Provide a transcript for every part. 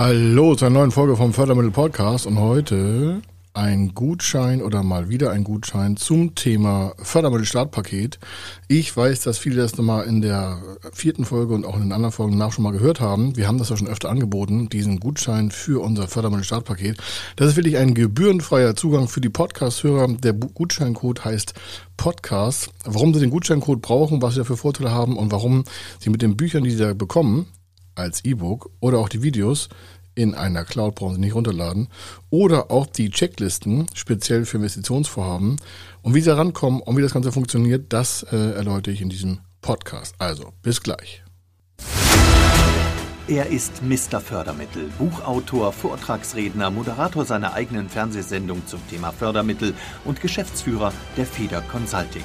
Hallo zu einer neuen Folge vom Fördermittel Podcast und heute ein Gutschein oder mal wieder ein Gutschein zum Thema Fördermittel Startpaket. Ich weiß, dass viele das nochmal in der vierten Folge und auch in den anderen Folgen nach schon mal gehört haben. Wir haben das ja schon öfter angeboten, diesen Gutschein für unser Fördermittel Startpaket. Das ist wirklich ein gebührenfreier Zugang für die Podcast-Hörer. Der Gutscheincode heißt Podcast. Warum Sie den Gutscheincode brauchen, was Sie dafür Vorteile haben und warum Sie mit den Büchern, die Sie da bekommen, als E-Book oder auch die Videos in einer Cloud brauchen Sie nicht runterladen oder auch die Checklisten speziell für Investitionsvorhaben und wie Sie rankommen und wie das Ganze funktioniert, das äh, erläutere ich in diesem Podcast. Also bis gleich. Er ist Mr. Fördermittel, Buchautor, Vortragsredner, Moderator seiner eigenen Fernsehsendung zum Thema Fördermittel und Geschäftsführer der Feder Consulting.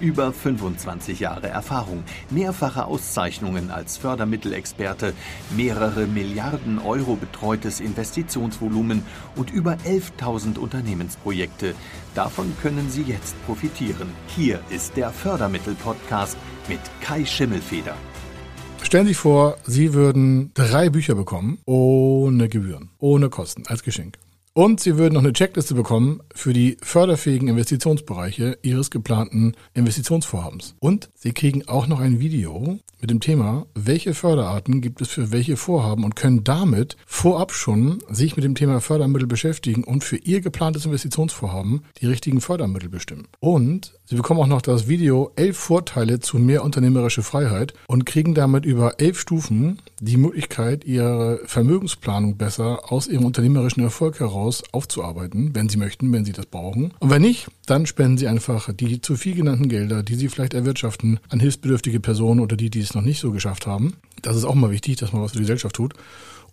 Über 25 Jahre Erfahrung, mehrfache Auszeichnungen als Fördermittelexperte, mehrere Milliarden Euro betreutes Investitionsvolumen und über 11.000 Unternehmensprojekte. Davon können Sie jetzt profitieren. Hier ist der Fördermittel-Podcast mit Kai Schimmelfeder. Stellen Sie sich vor, Sie würden drei Bücher bekommen, ohne Gebühren, ohne Kosten, als Geschenk. Und Sie würden noch eine Checkliste bekommen für die förderfähigen Investitionsbereiche Ihres geplanten Investitionsvorhabens. Und Sie kriegen auch noch ein Video mit dem Thema, welche Förderarten gibt es für welche Vorhaben und können damit vorab schon sich mit dem Thema Fördermittel beschäftigen und für Ihr geplantes Investitionsvorhaben die richtigen Fördermittel bestimmen. Und Sie bekommen auch noch das Video elf Vorteile zu mehr unternehmerische Freiheit und kriegen damit über elf Stufen die Möglichkeit, Ihre Vermögensplanung besser aus Ihrem unternehmerischen Erfolg heraus daraus aufzuarbeiten, wenn Sie möchten, wenn Sie das brauchen. Und wenn nicht, dann spenden Sie einfach die zu viel genannten Gelder, die Sie vielleicht erwirtschaften, an hilfsbedürftige Personen oder die, die es noch nicht so geschafft haben. Das ist auch mal wichtig, dass man was für die Gesellschaft tut.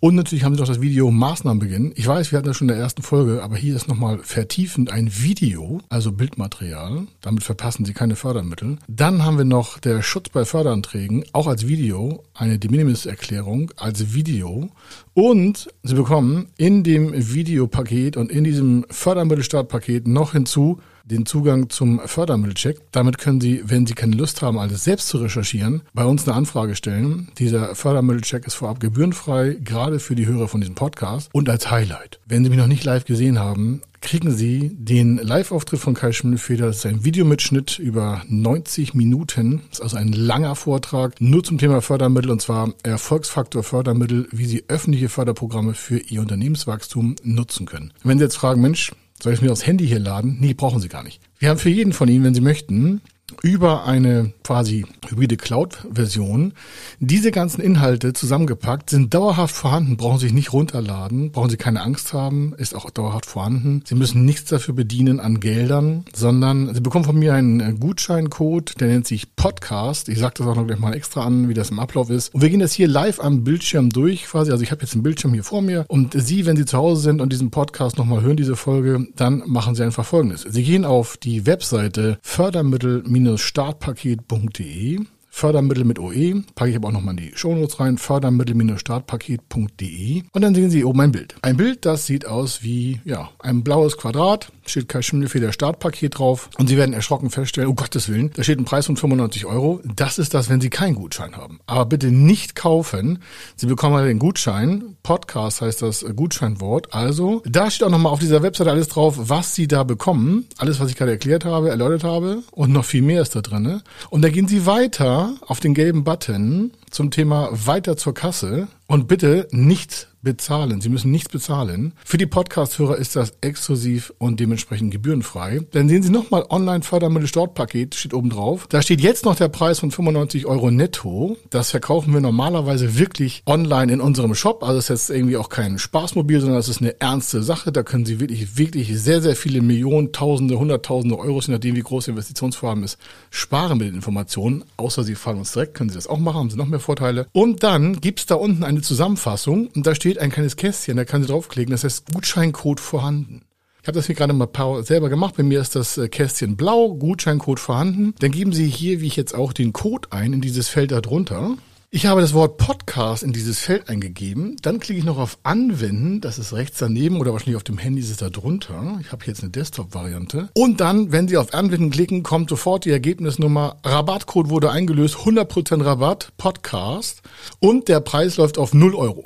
Und natürlich haben sie noch das Video Maßnahmen beginnen. Ich weiß, wir hatten das schon in der ersten Folge, aber hier ist nochmal vertiefend ein Video, also Bildmaterial. Damit verpassen Sie keine Fördermittel. Dann haben wir noch der Schutz bei Förderanträgen, auch als Video, eine De Minimis-Erklärung als Video. Und Sie bekommen in dem Videopaket und in diesem Fördermittelstartpaket noch hinzu den Zugang zum Fördermittelcheck. Damit können Sie, wenn Sie keine Lust haben, alles selbst zu recherchieren, bei uns eine Anfrage stellen. Dieser Fördermittelcheck ist vorab gebührenfrei, gerade für die Hörer von diesem Podcast. Und als Highlight, wenn Sie mich noch nicht live gesehen haben, kriegen Sie den Live-Auftritt von Kai Schimmelfeder. Das ist ein Videomitschnitt über 90 Minuten. Das ist also ein langer Vortrag nur zum Thema Fördermittel und zwar Erfolgsfaktor Fördermittel, wie Sie öffentliche Förderprogramme für Ihr Unternehmenswachstum nutzen können. Wenn Sie jetzt fragen, Mensch, soll ich mir aufs Handy hier laden? Nee, brauchen Sie gar nicht. Wir haben für jeden von Ihnen, wenn Sie möchten, über eine quasi hybride Cloud-Version diese ganzen Inhalte zusammengepackt, sind dauerhaft vorhanden, brauchen sich nicht runterladen, brauchen Sie keine Angst haben, ist auch dauerhaft vorhanden. Sie müssen nichts dafür bedienen an Geldern, sondern Sie bekommen von mir einen Gutscheincode, der nennt sich Podcast. Ich sage das auch noch gleich mal extra an, wie das im Ablauf ist. Und wir gehen das hier live am Bildschirm durch quasi. Also ich habe jetzt einen Bildschirm hier vor mir und Sie, wenn Sie zu Hause sind und diesen Podcast nochmal hören, diese Folge, dann machen Sie einfach Folgendes. Sie gehen auf die Webseite Fördermittel- startpaket.de. Fördermittel mit OE, packe ich aber auch nochmal in die Shownotes rein, fördermittel-startpaket.de und dann sehen Sie oben ein Bild. Ein Bild, das sieht aus wie, ja, ein blaues Quadrat steht kein Schimmelfeder Startpaket drauf und Sie werden erschrocken feststellen, oh Gottes Willen, da steht ein Preis von 95 Euro. Das ist das, wenn Sie keinen Gutschein haben. Aber bitte nicht kaufen. Sie bekommen halt den Gutschein. Podcast heißt das Gutscheinwort. Also, da steht auch nochmal auf dieser Webseite alles drauf, was Sie da bekommen. Alles, was ich gerade erklärt habe, erläutert habe und noch viel mehr ist da drin. Und da gehen Sie weiter auf den gelben Button zum Thema weiter zur Kasse und bitte nicht bezahlen. Sie müssen nichts bezahlen. Für die Podcast-Hörer ist das exklusiv und dementsprechend gebührenfrei. Dann sehen Sie nochmal Online-Fördermittel-Startpaket, steht oben drauf. Da steht jetzt noch der Preis von 95 Euro netto. Das verkaufen wir normalerweise wirklich online in unserem Shop. Also es ist jetzt irgendwie auch kein Spaßmobil, sondern es ist eine ernste Sache. Da können Sie wirklich, wirklich sehr, sehr viele Millionen, Tausende, Hunderttausende Euro, je nachdem wie groß Ihr Investitionsvorhaben ist, sparen mit den Informationen. Außer Sie fahren uns direkt, können Sie das auch machen, haben Sie noch mehr Vorteile. Und dann gibt's da unten eine Zusammenfassung und da steht ein kleines Kästchen, da kann Sie draufklicken, das heißt Gutscheincode vorhanden. Ich habe das hier gerade mal selber gemacht. Bei mir ist das äh, Kästchen blau, Gutscheincode vorhanden. Dann geben Sie hier, wie ich jetzt auch, den Code ein in dieses Feld darunter. Ich habe das Wort Podcast in dieses Feld eingegeben. Dann klicke ich noch auf Anwenden. Das ist rechts daneben oder wahrscheinlich auf dem Handy ist es da drunter. Ich habe jetzt eine Desktop-Variante. Und dann, wenn Sie auf Anwenden klicken, kommt sofort die Ergebnisnummer. Rabattcode wurde eingelöst. 100% Rabatt. Podcast. Und der Preis läuft auf 0 Euro.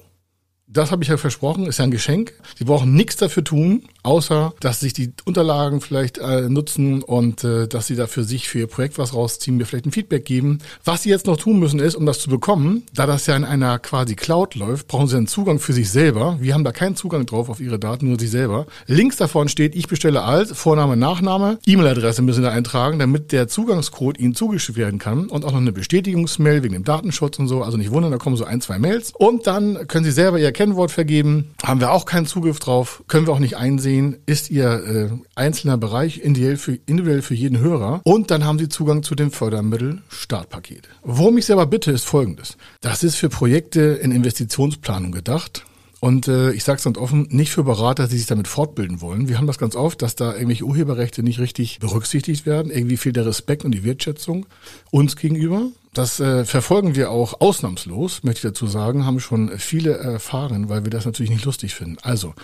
Das habe ich ja versprochen, ist ja ein Geschenk. Sie brauchen nichts dafür tun, außer dass sich die Unterlagen vielleicht äh, nutzen und äh, dass sie da für sich, für ihr Projekt was rausziehen, mir vielleicht ein Feedback geben. Was sie jetzt noch tun müssen ist, um das zu bekommen, da das ja in einer quasi Cloud läuft, brauchen sie einen Zugang für sich selber. Wir haben da keinen Zugang drauf auf ihre Daten, nur sie selber. Links davon steht, ich bestelle als Vorname, Nachname, E-Mail-Adresse müssen sie da eintragen, damit der Zugangscode ihnen zugeschickt werden kann und auch noch eine Bestätigungsmail wegen dem Datenschutz und so. Also nicht wundern, da kommen so ein, zwei Mails. Und dann können sie selber ihr Kennwort vergeben, haben wir auch keinen Zugriff drauf, können wir auch nicht einsehen, ist ihr äh, einzelner Bereich individuell für, individuell für jeden Hörer und dann haben sie Zugang zu dem Fördermittel Startpaket. Worum ich selber bitte, ist folgendes. Das ist für Projekte in Investitionsplanung gedacht. Und äh, ich sage es ganz offen, nicht für Berater, die sich damit fortbilden wollen. Wir haben das ganz oft, dass da irgendwelche Urheberrechte nicht richtig berücksichtigt werden. Irgendwie fehlt der Respekt und die Wertschätzung uns gegenüber. Das äh, verfolgen wir auch ausnahmslos, möchte ich dazu sagen, haben schon viele erfahren, weil wir das natürlich nicht lustig finden. Also,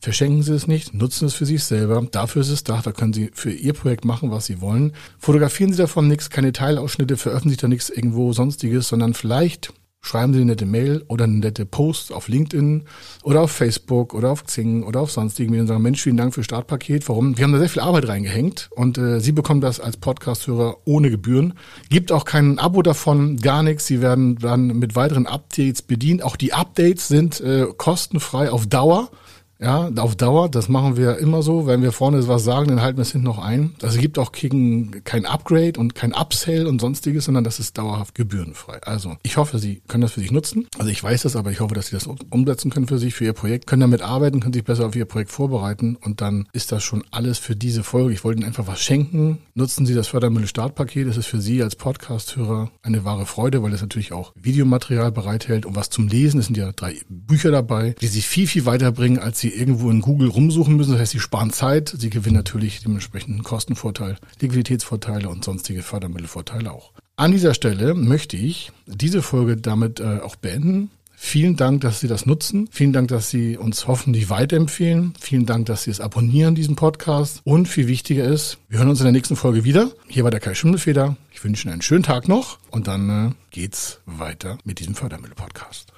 verschenken Sie es nicht, nutzen es für sich selber. Dafür ist es da, da können Sie für Ihr Projekt machen, was Sie wollen. Fotografieren Sie davon nichts, keine Teilausschnitte, veröffentlichen da nichts irgendwo sonstiges, sondern vielleicht Schreiben Sie eine nette Mail oder eine nette Post auf LinkedIn oder auf Facebook oder auf Xing oder auf sonst irgendwie und sagen, Mensch, vielen Dank für Startpaket. Warum? Wir haben da sehr viel Arbeit reingehängt und äh, Sie bekommen das als Podcast-Hörer ohne Gebühren. Gibt auch kein Abo davon, gar nichts. Sie werden dann mit weiteren Updates bedient. Auch die Updates sind äh, kostenfrei auf Dauer. Ja, auf Dauer, das machen wir immer so. Wenn wir vorne was sagen, dann halten wir es hinten noch ein. Also es gibt auch kein, kein Upgrade und kein Upsell und sonstiges, sondern das ist dauerhaft gebührenfrei. Also ich hoffe, Sie können das für sich nutzen. Also ich weiß das, aber ich hoffe, dass Sie das umsetzen können für sich, für Ihr Projekt, können damit arbeiten, können sich besser auf Ihr Projekt vorbereiten und dann ist das schon alles für diese Folge. Ich wollte Ihnen einfach was schenken. Nutzen Sie das Fördermittel Startpaket. Das ist für Sie als Podcast-Hörer eine wahre Freude, weil es natürlich auch Videomaterial bereithält und was zum Lesen. Es sind ja drei Bücher dabei, die Sie viel, viel weiterbringen, als Sie Sie irgendwo in Google rumsuchen müssen. Das heißt, Sie sparen Zeit, Sie gewinnen natürlich dementsprechend einen Kostenvorteil, Liquiditätsvorteile und sonstige Fördermittelvorteile auch. An dieser Stelle möchte ich diese Folge damit äh, auch beenden. Vielen Dank, dass Sie das nutzen. Vielen Dank, dass Sie uns hoffentlich weiterempfehlen. Vielen Dank, dass Sie es abonnieren, diesen Podcast. Und viel wichtiger ist, wir hören uns in der nächsten Folge wieder. Hier war der Kai Schimmelfeder. Ich wünsche Ihnen einen schönen Tag noch und dann äh, geht's weiter mit diesem Fördermittel-Podcast.